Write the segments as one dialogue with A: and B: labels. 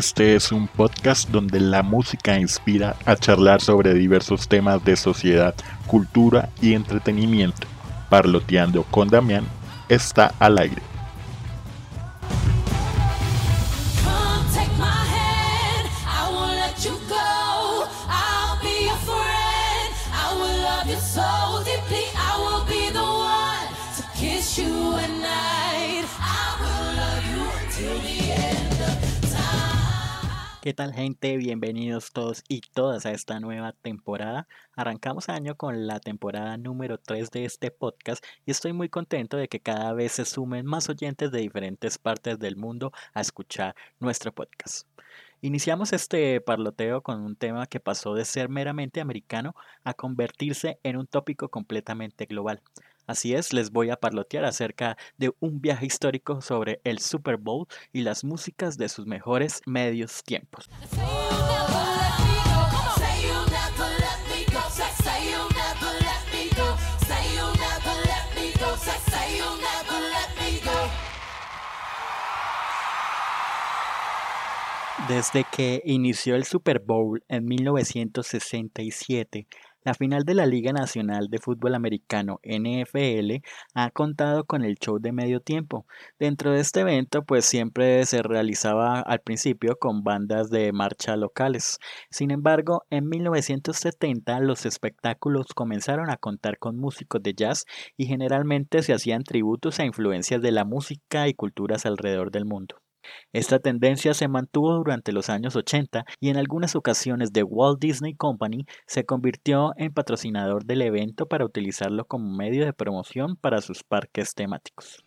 A: Este es un podcast donde la música inspira a charlar sobre diversos temas de sociedad, cultura y entretenimiento. Parloteando con Damián está al aire.
B: ¿Qué tal gente? Bienvenidos todos y todas a esta nueva temporada. Arrancamos año con la temporada número 3 de este podcast y estoy muy contento de que cada vez se sumen más oyentes de diferentes partes del mundo a escuchar nuestro podcast. Iniciamos este parloteo con un tema que pasó de ser meramente americano a convertirse en un tópico completamente global. Así es, les voy a parlotear acerca de un viaje histórico sobre el Super Bowl y las músicas de sus mejores medios tiempos. Desde que inició el Super Bowl en 1967, la final de la Liga Nacional de Fútbol Americano NFL ha contado con el show de medio tiempo. Dentro de este evento pues siempre se realizaba al principio con bandas de marcha locales. Sin embargo, en 1970 los espectáculos comenzaron a contar con músicos de jazz y generalmente se hacían tributos a influencias de la música y culturas alrededor del mundo. Esta tendencia se mantuvo durante los años 80 y en algunas ocasiones The Walt Disney Company se convirtió en patrocinador del evento para utilizarlo como medio de promoción para sus parques temáticos.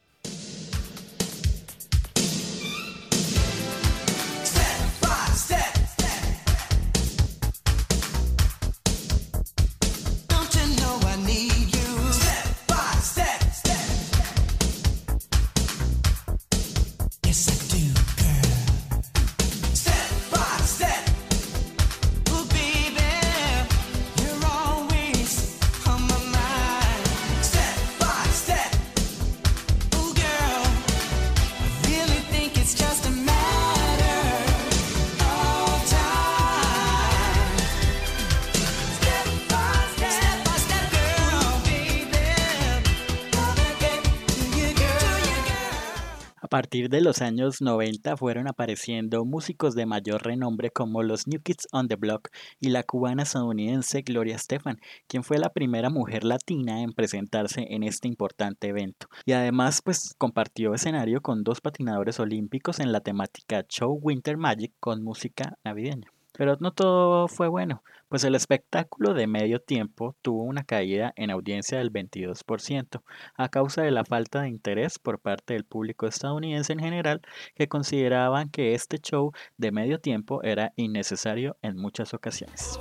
B: Partir de los años 90 fueron apareciendo músicos de mayor renombre como los New Kids on the Block y la cubana estadounidense Gloria Estefan, quien fue la primera mujer latina en presentarse en este importante evento. Y además pues compartió escenario con dos patinadores olímpicos en la temática Show Winter Magic con música navideña. Pero no todo fue bueno, pues el espectáculo de medio tiempo tuvo una caída en audiencia del 22%, a causa de la falta de interés por parte del público estadounidense en general, que consideraban que este show de medio tiempo era innecesario en muchas ocasiones.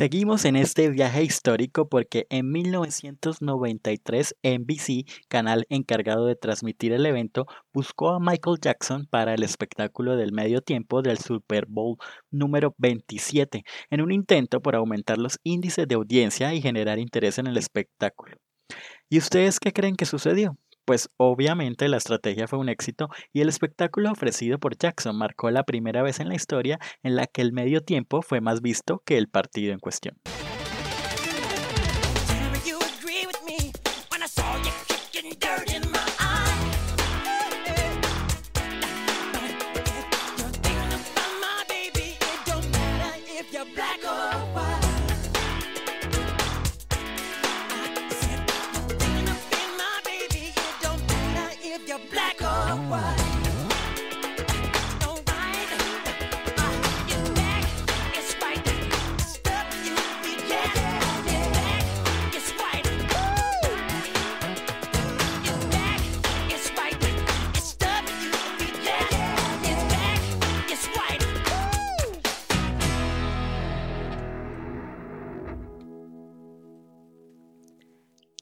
B: Seguimos en este viaje histórico porque en 1993 NBC, canal encargado de transmitir el evento, buscó a Michael Jackson para el espectáculo del medio tiempo del Super Bowl número 27, en un intento por aumentar los índices de audiencia y generar interés en el espectáculo. ¿Y ustedes qué creen que sucedió? Pues obviamente la estrategia fue un éxito y el espectáculo ofrecido por Jackson marcó la primera vez en la historia en la que el medio tiempo fue más visto que el partido en cuestión.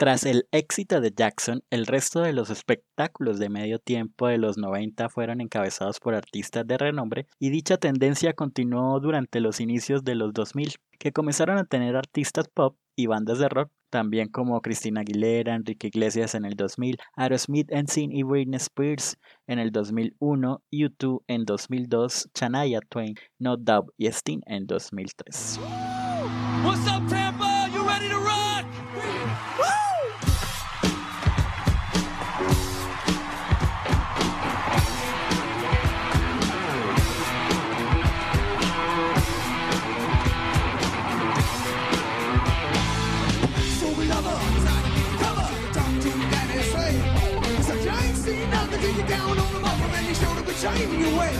B: Tras el éxito de Jackson, el resto de los espectáculos de medio tiempo de los 90 fueron encabezados por artistas de renombre y dicha tendencia continuó durante los inicios de los 2000, que comenzaron a tener artistas pop y bandas de rock, también como Cristina Aguilera, Enrique Iglesias en el 2000, Aerosmith, NSYNC y Britney Spears en el 2001, U2 en 2002, Shania Twain, No Doubt y Sting en 2003.
C: changing your way.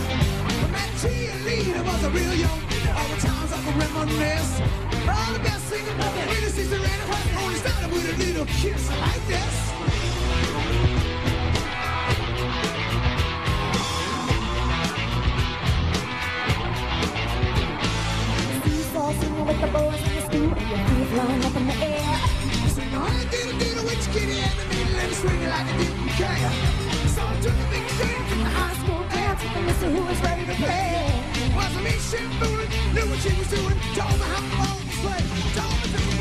C: When that cheerleader was a real young, all the times I can reminisce. All the best singing, when the sister ran away, only started with a little kiss like this.
D: Singing with the boys in the school, your feet flying up in the air.
C: Sing, I did a little with your kitty in the middle and swing it like I didn't care.
D: Who was ready to
C: knew what she was doing, told me how to told me to me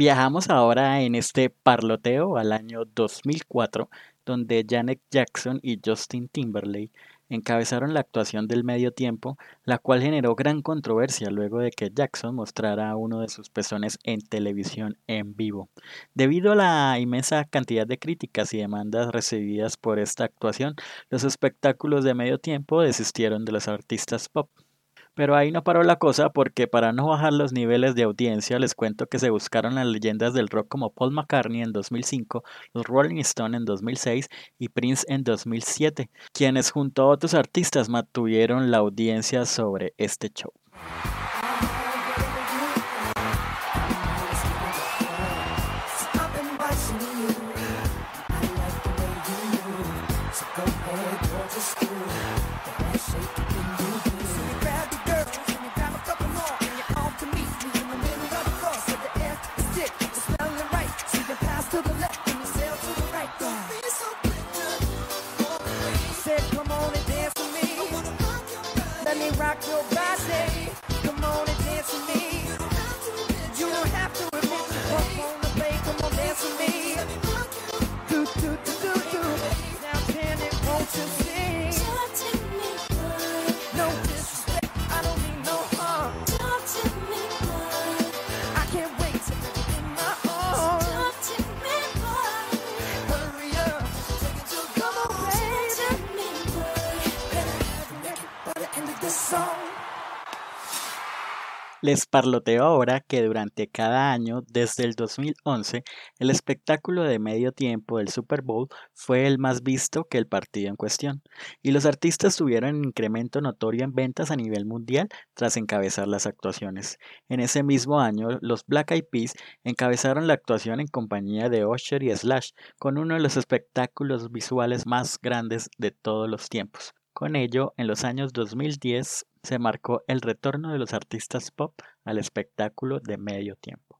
B: Viajamos ahora en este parloteo al año 2004, donde Janet Jackson y Justin Timberlake encabezaron la actuación del medio tiempo, la cual generó gran controversia luego de que Jackson mostrara uno de sus pezones en televisión en vivo. Debido a la inmensa cantidad de críticas y demandas recibidas por esta actuación, los espectáculos de medio tiempo desistieron de los artistas pop. Pero ahí no paró la cosa porque para no bajar los niveles de audiencia les cuento que se buscaron las leyendas del rock como Paul McCartney en 2005, los Rolling Stones en 2006 y Prince en 2007, quienes junto a otros artistas mantuvieron la audiencia sobre este show. Les parloteo ahora que durante cada año, desde el 2011, el espectáculo de medio tiempo del Super Bowl fue el más visto que el partido en cuestión, y los artistas tuvieron un incremento notorio en ventas a nivel mundial tras encabezar las actuaciones. En ese mismo año, los Black Eyed Peas encabezaron la actuación en compañía de Usher y Slash, con uno de los espectáculos visuales más grandes de todos los tiempos. Con ello, en los años 2010 se marcó el retorno de los artistas pop al espectáculo de medio tiempo.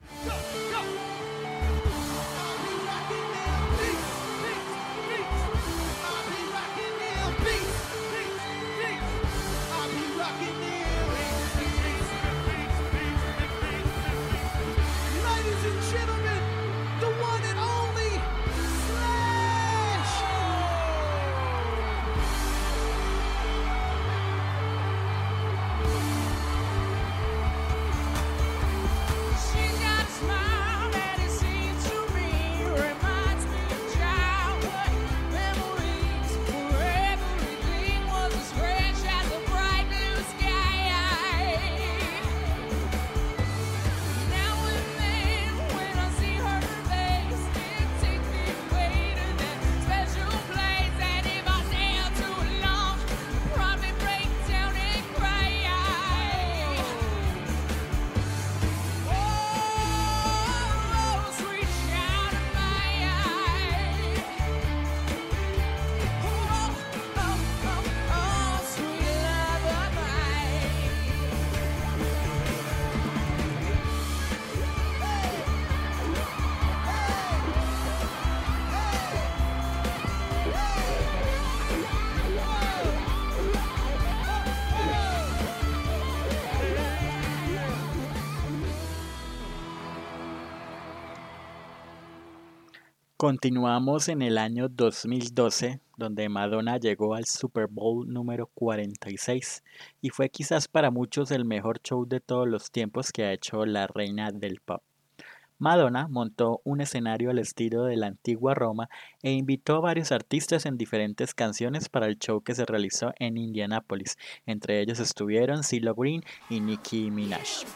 B: Continuamos en el año 2012, donde Madonna llegó al Super Bowl número 46 y fue quizás para muchos el mejor show de todos los tiempos que ha hecho la reina del pop. Madonna montó un escenario al estilo de la antigua Roma e invitó a varios artistas en diferentes canciones para el show que se realizó en Indianápolis. Entre ellos estuvieron CeeLo Green y Nicki Minaj.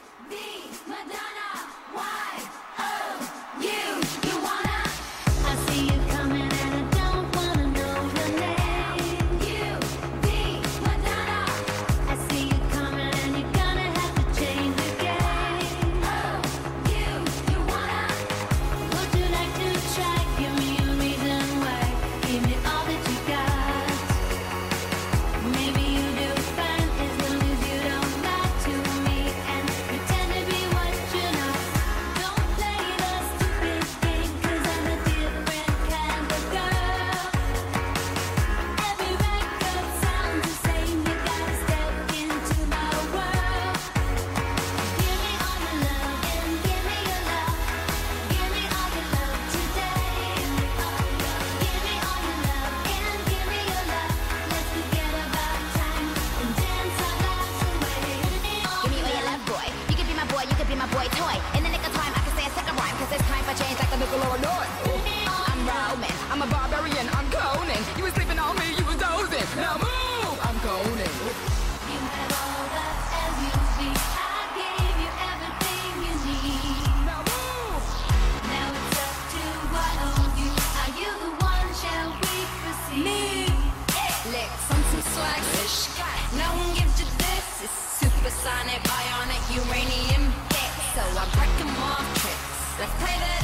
E: bionic, bionic uranium dick. So I'm breaking more tricks. Let's play the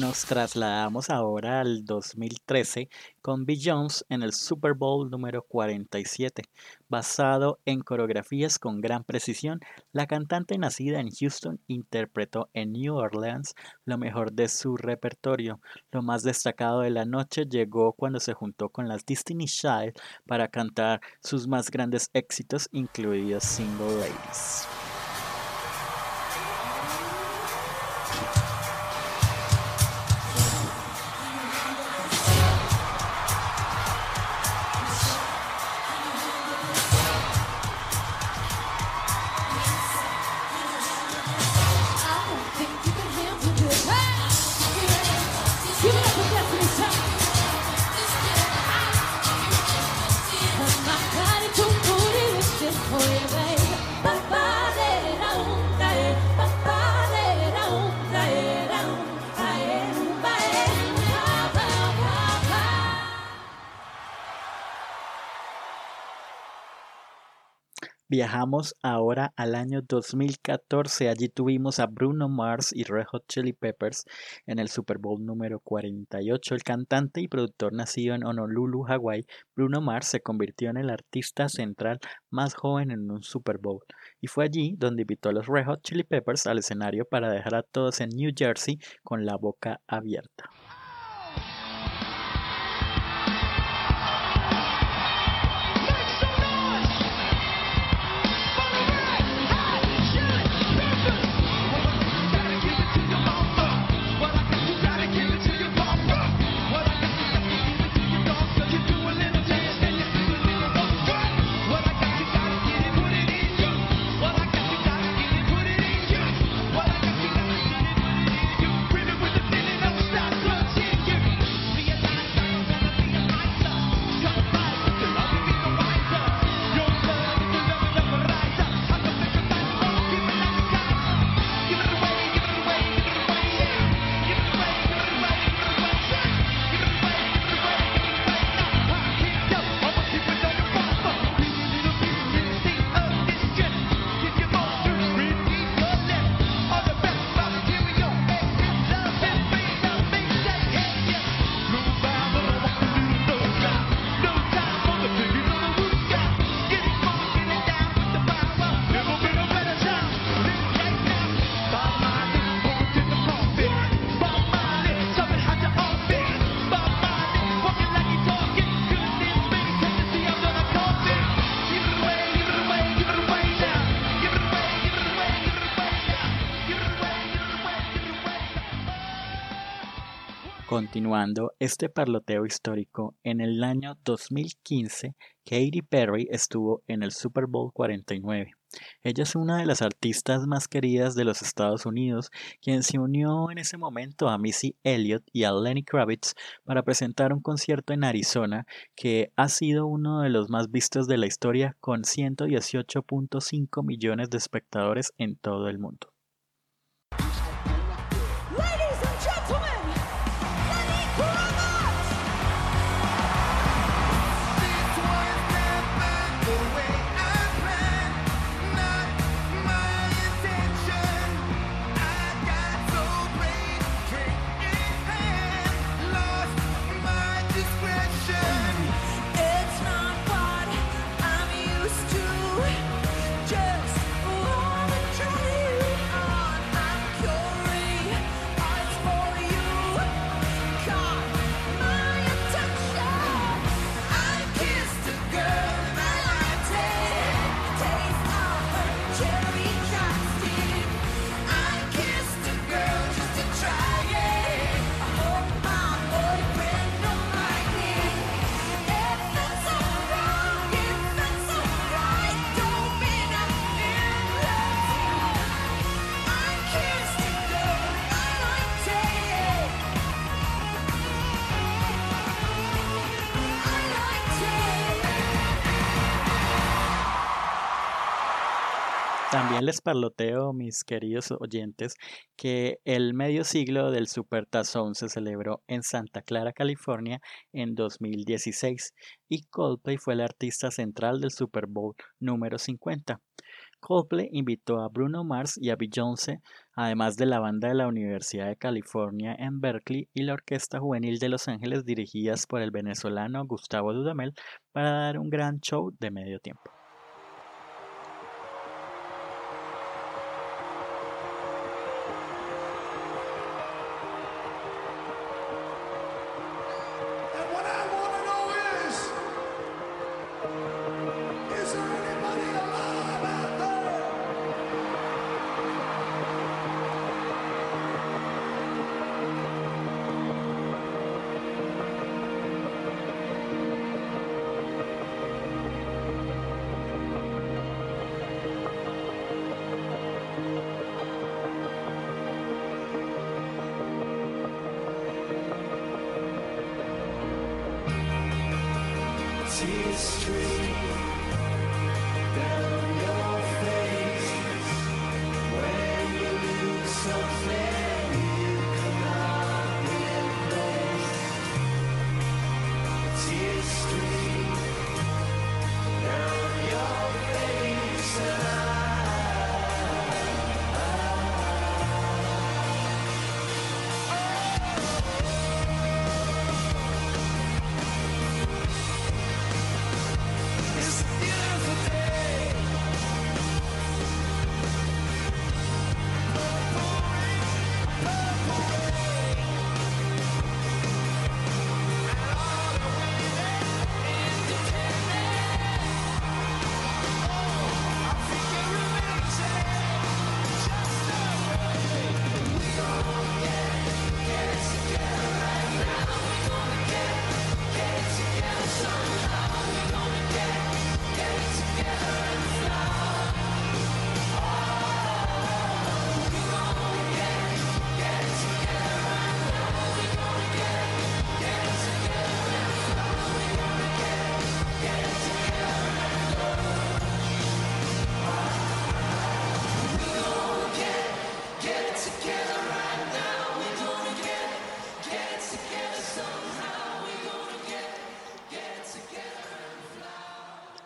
B: Nos trasladamos ahora al 2013 con Jones en el Super Bowl número 47. Basado en coreografías con gran precisión, la cantante nacida en Houston interpretó en New Orleans lo mejor de su repertorio. Lo más destacado de la noche llegó cuando se juntó con las Destiny Child para cantar sus más grandes éxitos, incluidos Single Ladies. Viajamos ahora al año 2014. Allí tuvimos a Bruno Mars y Red Hot Chili Peppers en el Super Bowl número 48. El cantante y productor nacido en Honolulu, Hawái, Bruno Mars se convirtió en el artista central más joven en un Super Bowl. Y fue allí donde invitó a los Red Hot Chili Peppers al escenario para dejar a todos en New Jersey con la boca abierta. Continuando este parloteo histórico, en el año 2015, Katy Perry estuvo en el Super Bowl 49. Ella es una de las artistas más queridas de los Estados Unidos, quien se unió en ese momento a Missy Elliott y a Lenny Kravitz para presentar un concierto en Arizona que ha sido uno de los más vistos de la historia con 118.5 millones de espectadores en todo el mundo. También les parloteo, mis queridos oyentes, que el medio siglo del Supertazón se celebró en Santa Clara, California, en 2016 y Coldplay fue el artista central del Super Bowl número 50. Coldplay invitó a Bruno Mars y a Beyoncé, además de la banda de la Universidad de California en Berkeley y la Orquesta Juvenil de Los Ángeles dirigidas por el venezolano Gustavo Dudamel, para dar un gran show de medio tiempo.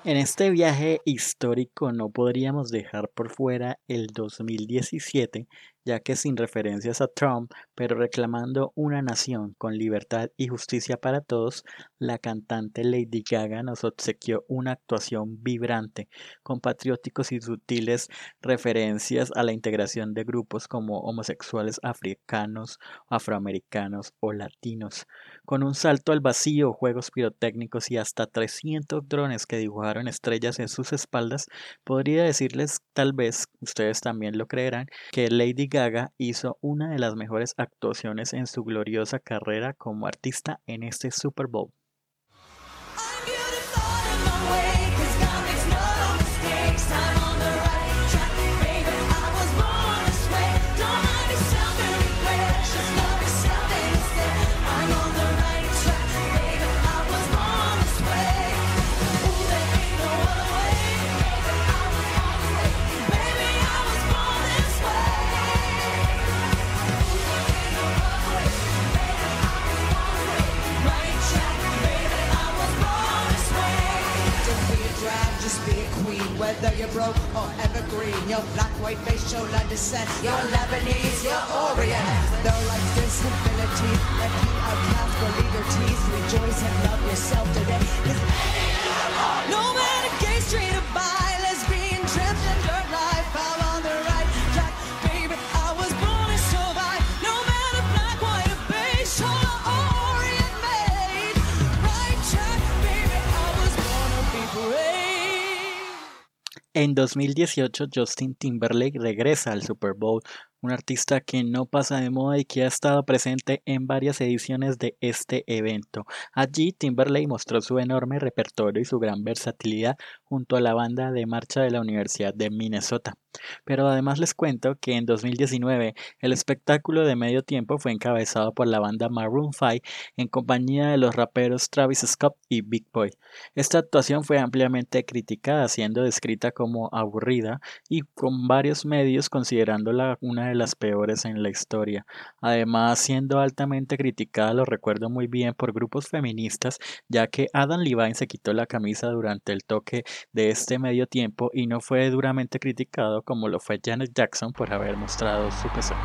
B: En este viaje histórico no podríamos dejar por fuera el 2017, ya que sin referencias a Trump, pero reclamando una nación con libertad y justicia para todos, la cantante Lady Gaga nos obsequió una actuación vibrante, con patrióticos y sutiles referencias a la integración de grupos como homosexuales africanos, afroamericanos o latinos, con un salto al vacío, juegos pirotécnicos y hasta 300 drones que dibujaron estrellas en sus espaldas, podría decirles, tal vez ustedes también lo creerán, que Lady Gaga Gaga hizo una de las mejores actuaciones en su gloriosa carrera como artista en este Super Bowl. En 2018, Justin Timberlake regresa al Super Bowl, un artista que no pasa de moda y que ha estado presente en varias ediciones de este evento. Allí, Timberlake mostró su enorme repertorio y su gran versatilidad junto a la banda de marcha de la Universidad de Minnesota. Pero además les cuento que en 2019 el espectáculo de medio tiempo fue encabezado por la banda Maroon 5 en compañía de los raperos Travis Scott y Big Boy. Esta actuación fue ampliamente criticada, siendo descrita como aburrida y con varios medios considerándola una de las peores en la historia. Además, siendo altamente criticada, lo recuerdo muy bien por grupos feministas, ya que Adam Levine se quitó la camisa durante el toque de este medio tiempo y no fue duramente criticado como lo fue Janet Jackson por haber mostrado su pezón.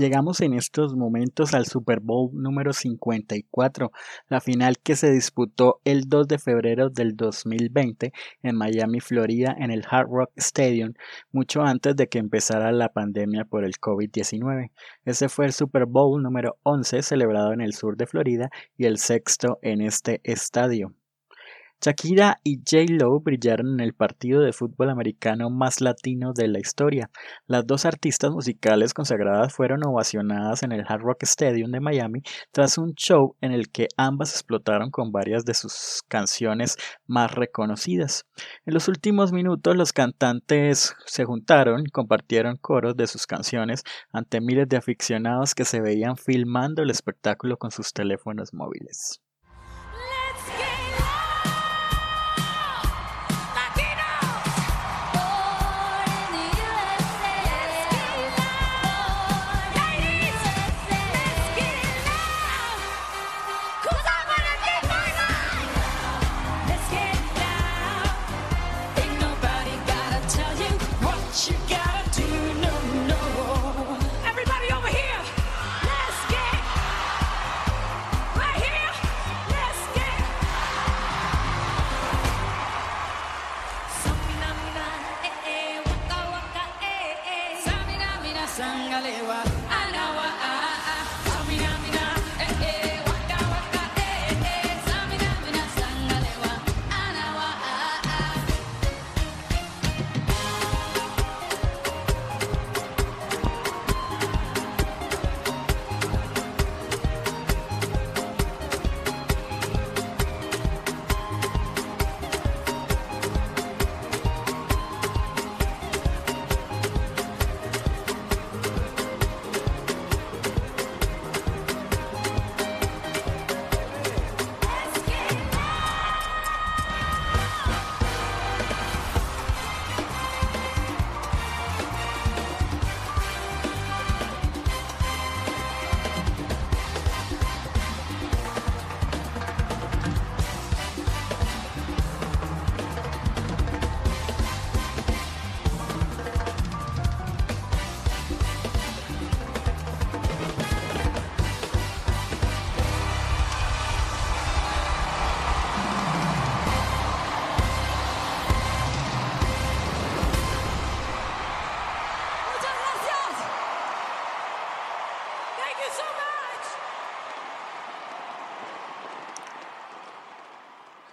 B: Llegamos en estos momentos al Super Bowl número 54, la final que se disputó el 2 de febrero del 2020 en Miami, Florida, en el Hard Rock Stadium, mucho antes de que empezara la pandemia por el COVID-19. Ese fue el Super Bowl número 11 celebrado en el sur de Florida y el sexto en este estadio. Shakira y J-Lo brillaron en el partido de fútbol americano más latino de la historia. Las dos artistas musicales consagradas fueron ovacionadas en el Hard Rock Stadium de Miami tras un show en el que ambas explotaron con varias de sus canciones más reconocidas. En los últimos minutos los cantantes se juntaron y compartieron coros de sus canciones ante miles de aficionados que se veían filmando el espectáculo con sus teléfonos móviles.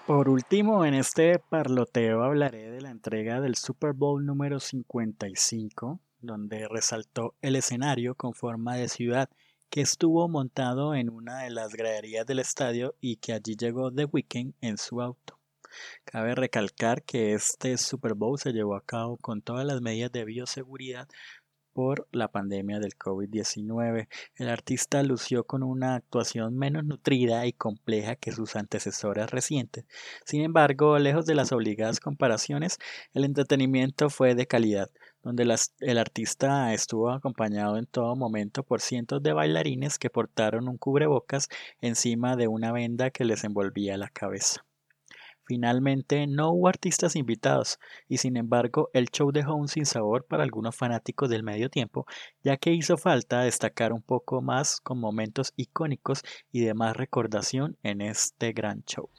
B: Por último, en este parloteo hablaré de la entrega del Super Bowl número 55, donde resaltó el escenario con forma de ciudad que estuvo montado en una de las graderías del estadio y que allí llegó The Weeknd en su auto. Cabe recalcar que este Super Bowl se llevó a cabo con todas las medidas de bioseguridad por la pandemia del COVID-19. El artista lució con una actuación menos nutrida y compleja que sus antecesoras recientes. Sin embargo, lejos de las obligadas comparaciones, el entretenimiento fue de calidad, donde el artista estuvo acompañado en todo momento por cientos de bailarines que portaron un cubrebocas encima de una venda que les envolvía la cabeza. Finalmente, no hubo artistas invitados, y sin embargo, el show dejó un sinsabor para algunos fanáticos del medio tiempo, ya que hizo falta destacar un poco más con momentos icónicos y de más recordación en este gran show.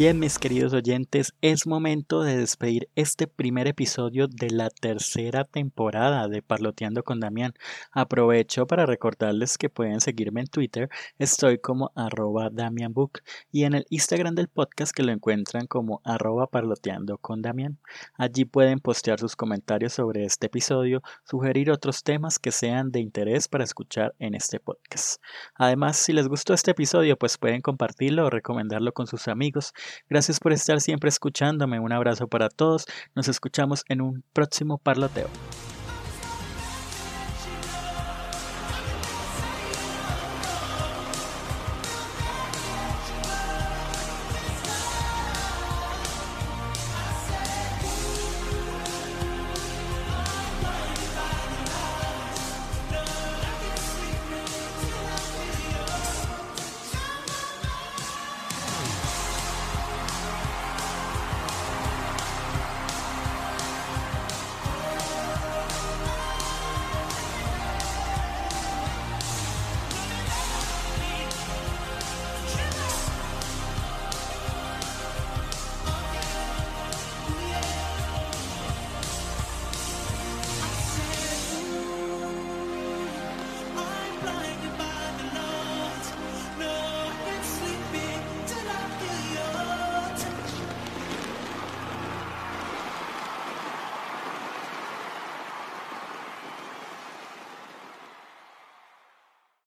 B: Bien, mis queridos oyentes, es momento de despedir este primer episodio de la tercera temporada de Parloteando con Damián. Aprovecho para recordarles que pueden seguirme en Twitter, estoy como arroba DamianBook y en el Instagram del podcast que lo encuentran como arroba parloteando con Damián. Allí pueden postear sus comentarios sobre este episodio, sugerir otros temas que sean de interés para escuchar en este podcast. Además, si les gustó este episodio, pues pueden compartirlo o recomendarlo con sus amigos. Gracias por estar siempre escuchándome. Un abrazo para todos. Nos escuchamos en un próximo parloteo.